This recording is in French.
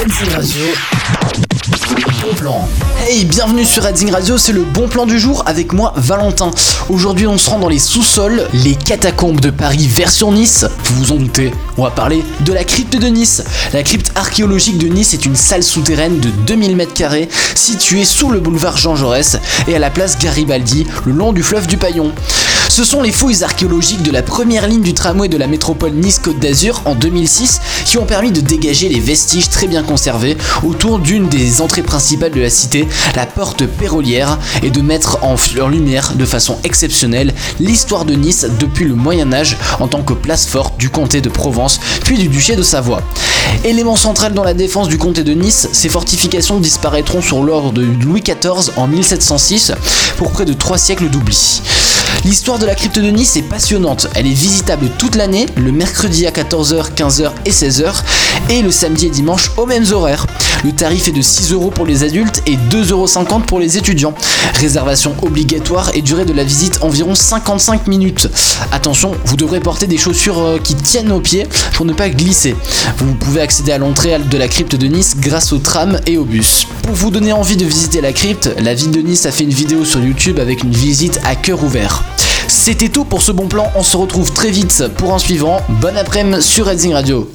Redzing. Hey, bienvenue sur Redzing Radio, c'est le bon plan du jour avec moi Valentin. Aujourd'hui, on se rend dans les sous-sols, les catacombes de Paris version Nice. Vous vous en doutez, on va parler de la crypte de Nice. La crypte archéologique de Nice est une salle souterraine de 2000 m2 située sous le boulevard Jean Jaurès et à la place Garibaldi, le long du fleuve du Paillon. Ce sont les fouilles archéologiques de la première ligne du tramway de la métropole Nice-Côte d'Azur en 2006 qui ont permis de dégager les vestiges très bien conservés autour d'une des entrées principales de la cité, la porte Pérolière, et de mettre en lumière de façon exceptionnelle l'histoire de Nice depuis le Moyen Âge en tant que place forte du comté de Provence puis du duché de Savoie. Élément central dans la défense du comté de Nice, ces fortifications disparaîtront sur l'ordre de Louis XIV en 1706 pour près de trois siècles d'oubli. L'histoire de la crypte de Nice est passionnante. Elle est visitable toute l'année, le mercredi à 14h, 15h et 16h, et le samedi et dimanche aux mêmes horaires. Le tarif est de 6 euros pour les adultes et 2,50 euros pour les étudiants. Réservation obligatoire et durée de la visite environ 55 minutes. Attention, vous devrez porter des chaussures euh, qui tiennent aux pieds pour ne pas glisser. Vous pouvez accéder à l'entrée de la crypte de Nice grâce au tram et au bus. Pour vous donner envie de visiter la crypte, la ville de Nice a fait une vidéo sur YouTube avec une visite à cœur ouvert. C'était tout pour ce bon plan, on se retrouve très vite pour un suivant. Bon après-midi sur Redzing Radio.